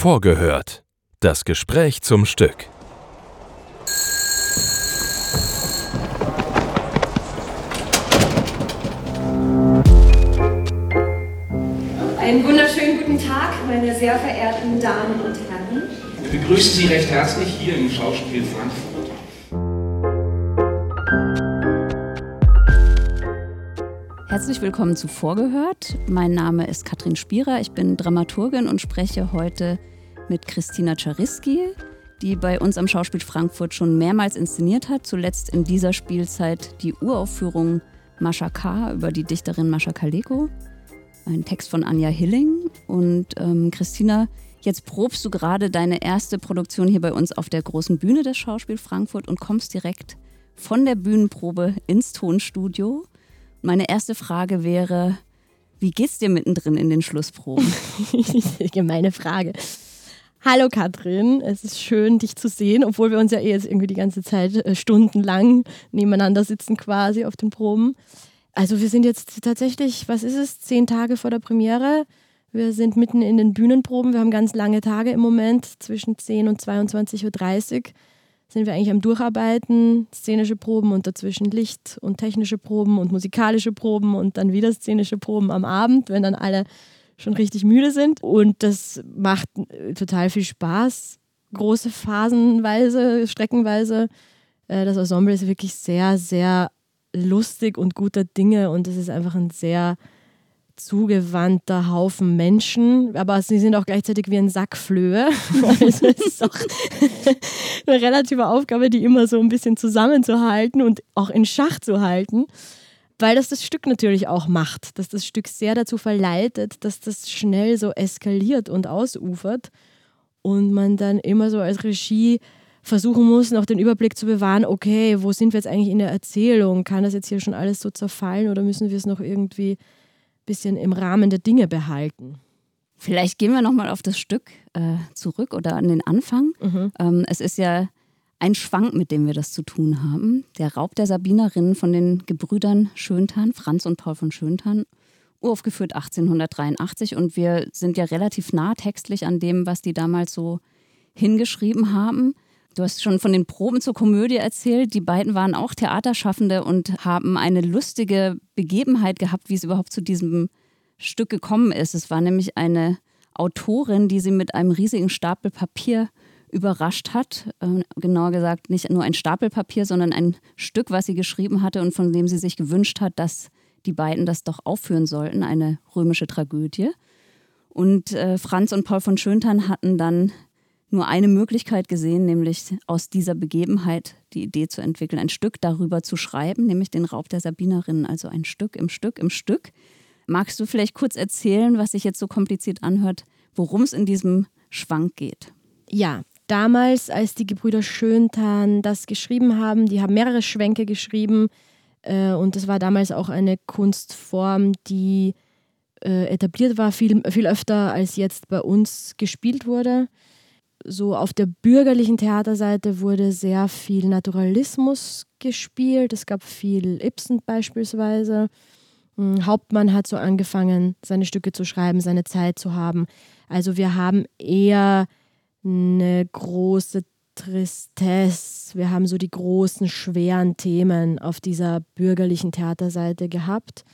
Vorgehört. Das Gespräch zum Stück. Einen wunderschönen guten Tag, meine sehr verehrten Damen und Herren. Wir begrüßen Sie recht herzlich hier im Schauspiel Frankfurt. Herzlich willkommen zu Vorgehört. Mein Name ist Katrin Spierer. Ich bin Dramaturgin und spreche heute mit Christina Czariski, die bei uns am Schauspiel Frankfurt schon mehrmals inszeniert hat. Zuletzt in dieser Spielzeit die Uraufführung Mascha K. über die Dichterin Mascha Kaleko. Ein Text von Anja Hilling. Und ähm, Christina, jetzt probst du gerade deine erste Produktion hier bei uns auf der großen Bühne des Schauspiel Frankfurt und kommst direkt von der Bühnenprobe ins Tonstudio. Meine erste Frage wäre, wie geht's dir mittendrin in den Schlussproben? Gemeine Frage. Hallo Katrin, es ist schön, dich zu sehen, obwohl wir uns ja eh jetzt irgendwie die ganze Zeit äh, stundenlang nebeneinander sitzen quasi auf den Proben. Also wir sind jetzt tatsächlich, was ist es, zehn Tage vor der Premiere. Wir sind mitten in den Bühnenproben. Wir haben ganz lange Tage im Moment, zwischen 10 und 22.30 Uhr sind wir eigentlich am Durcharbeiten, szenische Proben und dazwischen Licht und technische Proben und musikalische Proben und dann wieder szenische Proben am Abend, wenn dann alle schon richtig müde sind. Und das macht äh, total viel Spaß. Große Phasenweise, streckenweise. Äh, das Ensemble ist wirklich sehr, sehr lustig und guter Dinge und es ist einfach ein sehr zugewandter Haufen Menschen, aber sie sind auch gleichzeitig wie ein Sack Flöhe. Also es ist auch eine relative Aufgabe, die immer so ein bisschen zusammenzuhalten und auch in Schach zu halten, weil das das Stück natürlich auch macht, dass das Stück sehr dazu verleitet, dass das schnell so eskaliert und ausufert und man dann immer so als Regie versuchen muss, noch den Überblick zu bewahren, okay, wo sind wir jetzt eigentlich in der Erzählung? Kann das jetzt hier schon alles so zerfallen oder müssen wir es noch irgendwie bisschen im Rahmen der Dinge behalten. Vielleicht gehen wir nochmal auf das Stück äh, zurück oder an den Anfang. Mhm. Ähm, es ist ja ein Schwank, mit dem wir das zu tun haben. Der Raub der Sabinerinnen von den Gebrüdern Schöntan, Franz und Paul von Schöntan, uraufgeführt 1883. Und wir sind ja relativ nah textlich an dem, was die damals so hingeschrieben haben. Du hast schon von den Proben zur Komödie erzählt. Die beiden waren auch Theaterschaffende und haben eine lustige Begebenheit gehabt, wie es überhaupt zu diesem Stück gekommen ist. Es war nämlich eine Autorin, die sie mit einem riesigen Stapel Papier überrascht hat. Äh, genauer gesagt, nicht nur ein Stapel Papier, sondern ein Stück, was sie geschrieben hatte und von dem sie sich gewünscht hat, dass die beiden das doch aufführen sollten, eine römische Tragödie. Und äh, Franz und Paul von Schöntan hatten dann nur eine Möglichkeit gesehen, nämlich aus dieser Begebenheit die Idee zu entwickeln, ein Stück darüber zu schreiben, nämlich den Raub der Sabinerinnen, also ein Stück im Stück im Stück. Magst du vielleicht kurz erzählen, was sich jetzt so kompliziert anhört, worum es in diesem Schwank geht? Ja, damals, als die Gebrüder Schöntan das geschrieben haben, die haben mehrere Schwänke geschrieben äh, und das war damals auch eine Kunstform, die äh, etabliert war, viel, viel öfter als jetzt bei uns gespielt wurde so auf der bürgerlichen Theaterseite wurde sehr viel Naturalismus gespielt. Es gab viel Ibsen beispielsweise. Hm, Hauptmann hat so angefangen, seine Stücke zu schreiben, seine Zeit zu haben. Also wir haben eher eine große Tristesse, wir haben so die großen, schweren Themen auf dieser bürgerlichen Theaterseite gehabt.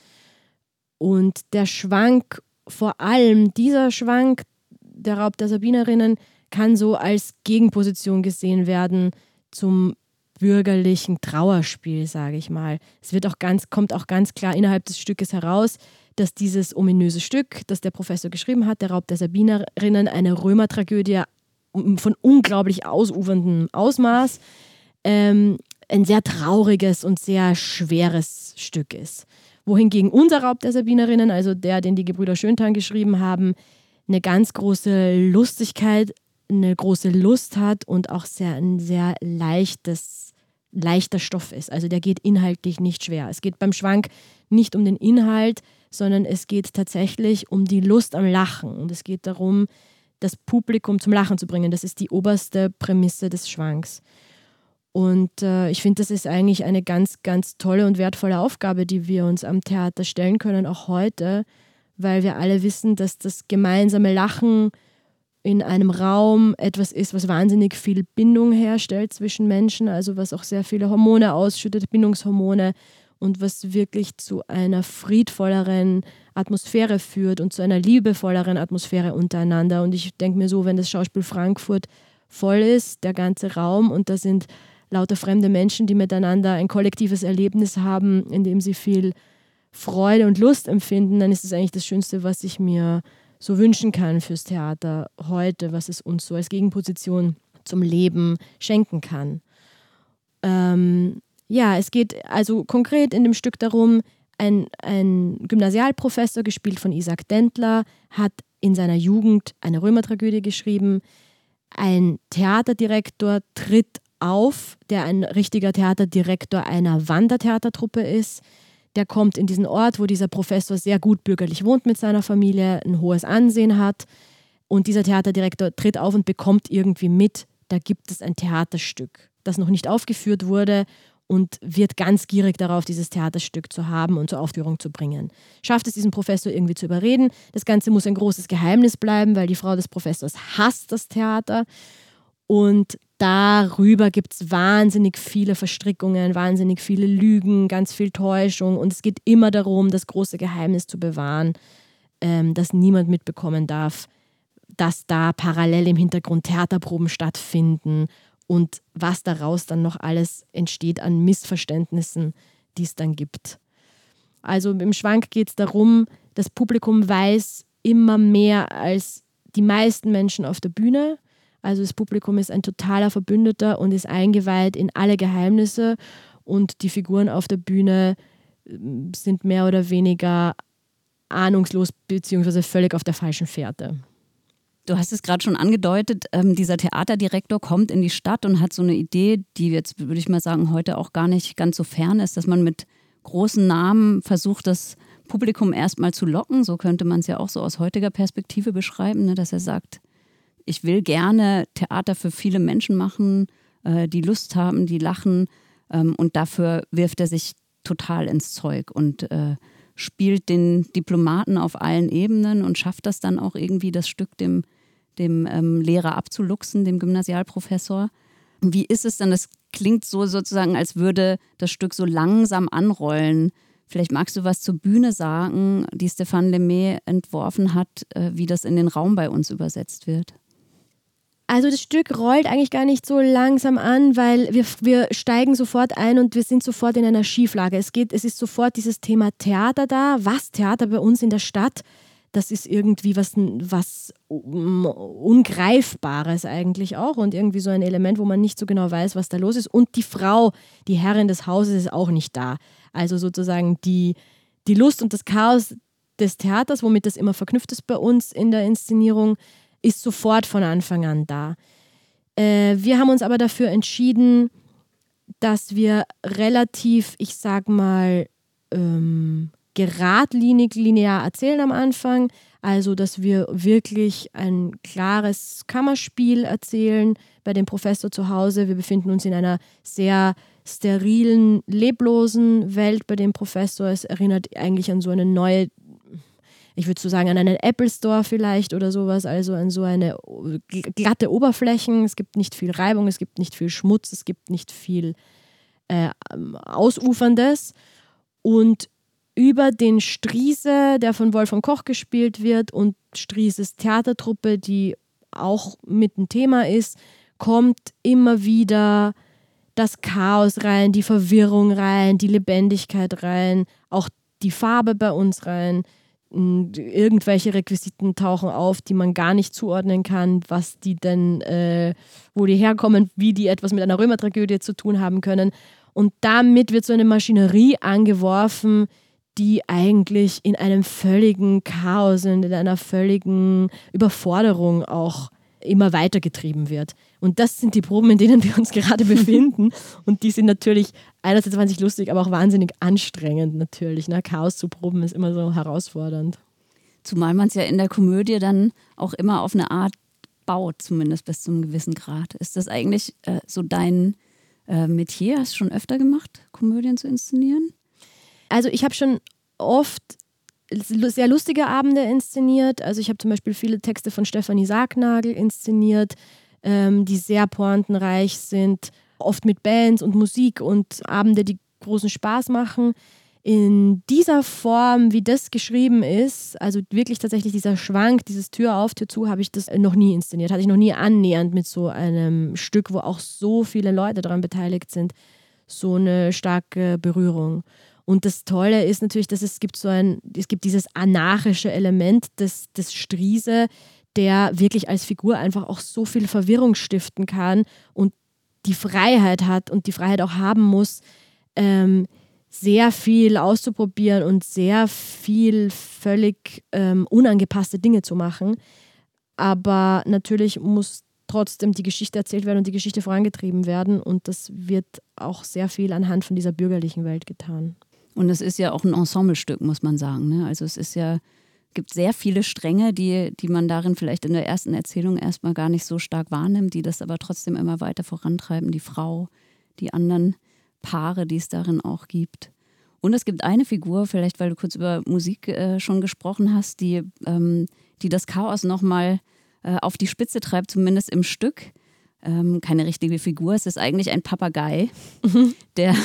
Und der Schwank, vor allem dieser Schwank, der Raub der Sabinerinnen, kann so als Gegenposition gesehen werden zum bürgerlichen Trauerspiel, sage ich mal. Es wird auch ganz, kommt auch ganz klar innerhalb des Stückes heraus, dass dieses ominöse Stück, das der Professor geschrieben hat, der Raub der Sabinerinnen, eine Römertragödie von unglaublich ausuferndem Ausmaß, ähm, ein sehr trauriges und sehr schweres Stück ist. Wohingegen unser Raub der Sabinerinnen, also der, den die Gebrüder Schöntan geschrieben haben, eine ganz große Lustigkeit eine große Lust hat und auch sehr, ein sehr leichtes, leichter Stoff ist. Also der geht inhaltlich nicht schwer. Es geht beim Schwank nicht um den Inhalt, sondern es geht tatsächlich um die Lust am Lachen. Und es geht darum, das Publikum zum Lachen zu bringen. Das ist die oberste Prämisse des Schwanks. Und äh, ich finde, das ist eigentlich eine ganz, ganz tolle und wertvolle Aufgabe, die wir uns am Theater stellen können, auch heute, weil wir alle wissen, dass das gemeinsame Lachen in einem Raum etwas ist, was wahnsinnig viel Bindung herstellt zwischen Menschen, also was auch sehr viele Hormone ausschüttet, Bindungshormone und was wirklich zu einer friedvolleren Atmosphäre führt und zu einer liebevolleren Atmosphäre untereinander. Und ich denke mir so, wenn das Schauspiel Frankfurt voll ist, der ganze Raum, und da sind lauter fremde Menschen, die miteinander ein kollektives Erlebnis haben, in dem sie viel Freude und Lust empfinden, dann ist es eigentlich das Schönste, was ich mir so wünschen kann fürs Theater heute, was es uns so als Gegenposition zum Leben schenken kann. Ähm, ja, es geht also konkret in dem Stück darum, ein, ein Gymnasialprofessor, gespielt von Isaac Dentler, hat in seiner Jugend eine Römertragödie geschrieben. Ein Theaterdirektor tritt auf, der ein richtiger Theaterdirektor einer Wandertheatertruppe ist der kommt in diesen Ort, wo dieser Professor sehr gut bürgerlich wohnt mit seiner Familie, ein hohes Ansehen hat. Und dieser Theaterdirektor tritt auf und bekommt irgendwie mit, da gibt es ein Theaterstück, das noch nicht aufgeführt wurde und wird ganz gierig darauf, dieses Theaterstück zu haben und zur Aufführung zu bringen. Schafft es diesen Professor irgendwie zu überreden. Das Ganze muss ein großes Geheimnis bleiben, weil die Frau des Professors hasst das Theater. Und darüber gibt es wahnsinnig viele Verstrickungen, wahnsinnig viele Lügen, ganz viel Täuschung. Und es geht immer darum, das große Geheimnis zu bewahren, ähm, dass niemand mitbekommen darf, dass da parallel im Hintergrund Theaterproben stattfinden und was daraus dann noch alles entsteht an Missverständnissen, die es dann gibt. Also im Schwank geht es darum, das Publikum weiß immer mehr als die meisten Menschen auf der Bühne also das Publikum ist ein totaler Verbündeter und ist eingeweiht in alle Geheimnisse und die Figuren auf der Bühne ähm, sind mehr oder weniger ahnungslos bzw. völlig auf der falschen Fährte. Du hast es gerade schon angedeutet, ähm, dieser Theaterdirektor kommt in die Stadt und hat so eine Idee, die jetzt, würde ich mal sagen, heute auch gar nicht ganz so fern ist, dass man mit großen Namen versucht, das Publikum erstmal zu locken. So könnte man es ja auch so aus heutiger Perspektive beschreiben, ne? dass er sagt, ich will gerne Theater für viele Menschen machen, äh, die Lust haben, die lachen. Ähm, und dafür wirft er sich total ins Zeug und äh, spielt den Diplomaten auf allen Ebenen und schafft das dann auch irgendwie, das Stück dem, dem ähm, Lehrer abzuluxen, dem Gymnasialprofessor. Wie ist es dann? Das klingt so sozusagen, als würde das Stück so langsam anrollen. Vielleicht magst du was zur Bühne sagen, die Stéphane Lemay entworfen hat, äh, wie das in den Raum bei uns übersetzt wird. Also das Stück rollt eigentlich gar nicht so langsam an, weil wir, wir steigen sofort ein und wir sind sofort in einer Schieflage. Es geht, es ist sofort dieses Thema Theater da. Was Theater bei uns in der Stadt? Das ist irgendwie was, was Ungreifbares eigentlich auch und irgendwie so ein Element, wo man nicht so genau weiß, was da los ist. Und die Frau, die Herrin des Hauses, ist auch nicht da. Also sozusagen die, die Lust und das Chaos des Theaters, womit das immer verknüpft ist bei uns in der Inszenierung, ist sofort von Anfang an da. Äh, wir haben uns aber dafür entschieden, dass wir relativ, ich sag mal, ähm, geradlinig linear erzählen am Anfang. Also, dass wir wirklich ein klares Kammerspiel erzählen bei dem Professor zu Hause. Wir befinden uns in einer sehr sterilen, leblosen Welt bei dem Professor. Es erinnert eigentlich an so eine neue ich würde so sagen, an einen Apple Store vielleicht oder sowas, also an so eine glatte Oberflächen. Es gibt nicht viel Reibung, es gibt nicht viel Schmutz, es gibt nicht viel äh, Ausuferndes. Und über den Striese, der von Wolfram Koch gespielt wird, und Strieses Theatertruppe, die auch mit ein Thema ist, kommt immer wieder das Chaos rein, die Verwirrung rein, die Lebendigkeit rein, auch die Farbe bei uns rein irgendwelche Requisiten tauchen auf, die man gar nicht zuordnen kann, was die denn, äh, wo die herkommen, wie die etwas mit einer Römertragödie zu tun haben können. Und damit wird so eine Maschinerie angeworfen, die eigentlich in einem völligen Chaos und in einer völligen Überforderung auch immer weitergetrieben wird. Und das sind die Proben, in denen wir uns gerade befinden. Und die sind natürlich einerseits wahnsinnig lustig, aber auch wahnsinnig anstrengend natürlich. Ne? Chaos zu proben ist immer so herausfordernd. Zumal man es ja in der Komödie dann auch immer auf eine Art baut, zumindest bis zu einem gewissen Grad. Ist das eigentlich äh, so dein äh, Metier? Hast du schon öfter gemacht, Komödien zu inszenieren? Also ich habe schon oft sehr lustige Abende inszeniert. Also ich habe zum Beispiel viele Texte von Stefanie Sargnagel inszeniert, ähm, die sehr pointenreich sind, oft mit Bands und Musik und Abende, die großen Spaß machen. In dieser Form, wie das geschrieben ist, also wirklich tatsächlich dieser Schwank, dieses Tür auf, Tür zu, habe ich das noch nie inszeniert. Hatte ich noch nie annähernd mit so einem Stück, wo auch so viele Leute daran beteiligt sind, so eine starke Berührung. Und das Tolle ist natürlich, dass es gibt so ein, es gibt dieses anarchische Element des, des Striese, der wirklich als Figur einfach auch so viel Verwirrung stiften kann und die Freiheit hat und die Freiheit auch haben muss, ähm, sehr viel auszuprobieren und sehr viel völlig ähm, unangepasste Dinge zu machen. Aber natürlich muss trotzdem die Geschichte erzählt werden und die Geschichte vorangetrieben werden. Und das wird auch sehr viel anhand von dieser bürgerlichen Welt getan. Und es ist ja auch ein Ensemblestück, muss man sagen. Ne? Also es ist ja, gibt sehr viele Stränge, die, die man darin vielleicht in der ersten Erzählung erstmal gar nicht so stark wahrnimmt, die das aber trotzdem immer weiter vorantreiben. Die Frau, die anderen Paare, die es darin auch gibt. Und es gibt eine Figur, vielleicht weil du kurz über Musik äh, schon gesprochen hast, die, ähm, die das Chaos nochmal äh, auf die Spitze treibt, zumindest im Stück. Ähm, keine richtige Figur, es ist eigentlich ein Papagei, mhm. der,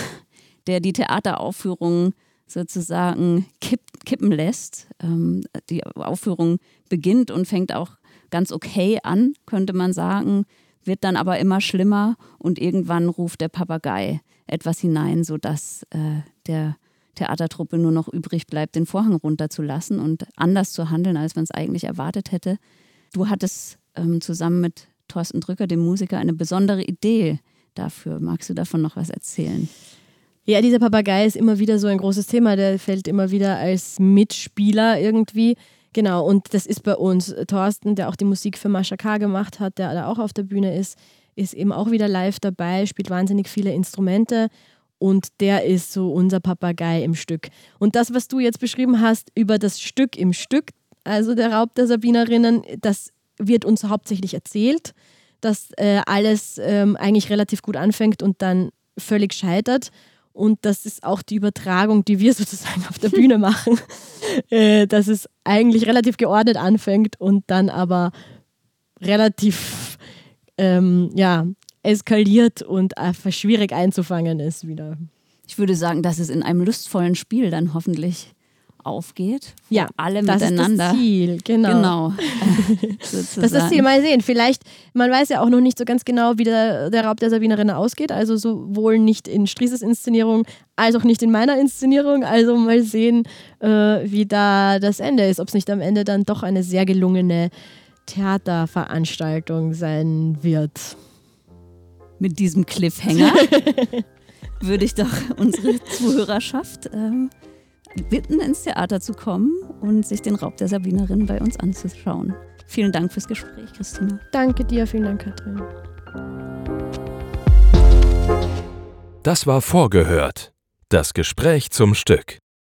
der die Theateraufführung sozusagen kipp, kippen lässt. Ähm, die Aufführung beginnt und fängt auch ganz okay an, könnte man sagen, wird dann aber immer schlimmer und irgendwann ruft der Papagei etwas hinein, sodass äh, der Theatertruppe nur noch übrig bleibt, den Vorhang runterzulassen und anders zu handeln, als man es eigentlich erwartet hätte. Du hattest ähm, zusammen mit Thorsten Drücker, dem Musiker, eine besondere Idee dafür. Magst du davon noch was erzählen? Ja, dieser Papagei ist immer wieder so ein großes Thema. Der fällt immer wieder als Mitspieler irgendwie. Genau, und das ist bei uns. Thorsten, der auch die Musik für Mascha K. gemacht hat, der da auch auf der Bühne ist, ist eben auch wieder live dabei, spielt wahnsinnig viele Instrumente und der ist so unser Papagei im Stück. Und das, was du jetzt beschrieben hast über das Stück im Stück, also der Raub der Sabinerinnen, das wird uns hauptsächlich erzählt, dass äh, alles ähm, eigentlich relativ gut anfängt und dann völlig scheitert. Und das ist auch die Übertragung, die wir sozusagen auf der Bühne machen, äh, dass es eigentlich relativ geordnet anfängt und dann aber relativ ähm, ja, eskaliert und einfach schwierig einzufangen ist wieder. Ich würde sagen, dass es in einem lustvollen Spiel dann hoffentlich aufgeht. Ja, alle das miteinander. Ist das Ziel, genau. genau das ist das Ziel. Mal sehen. Vielleicht, man weiß ja auch noch nicht so ganz genau, wie der, der Raub der Sabinerinnen ausgeht. Also sowohl nicht in Strieses Inszenierung als auch nicht in meiner Inszenierung. Also mal sehen, äh, wie da das Ende ist. Ob es nicht am Ende dann doch eine sehr gelungene Theaterveranstaltung sein wird mit diesem Cliffhanger würde ich doch unsere Zuhörerschaft ähm, bitten, ins Theater zu kommen und sich den Raub der Sabinerin bei uns anzuschauen. Vielen Dank fürs Gespräch, Christina. Danke dir, vielen Dank, Katrin. Das war vorgehört. Das Gespräch zum Stück.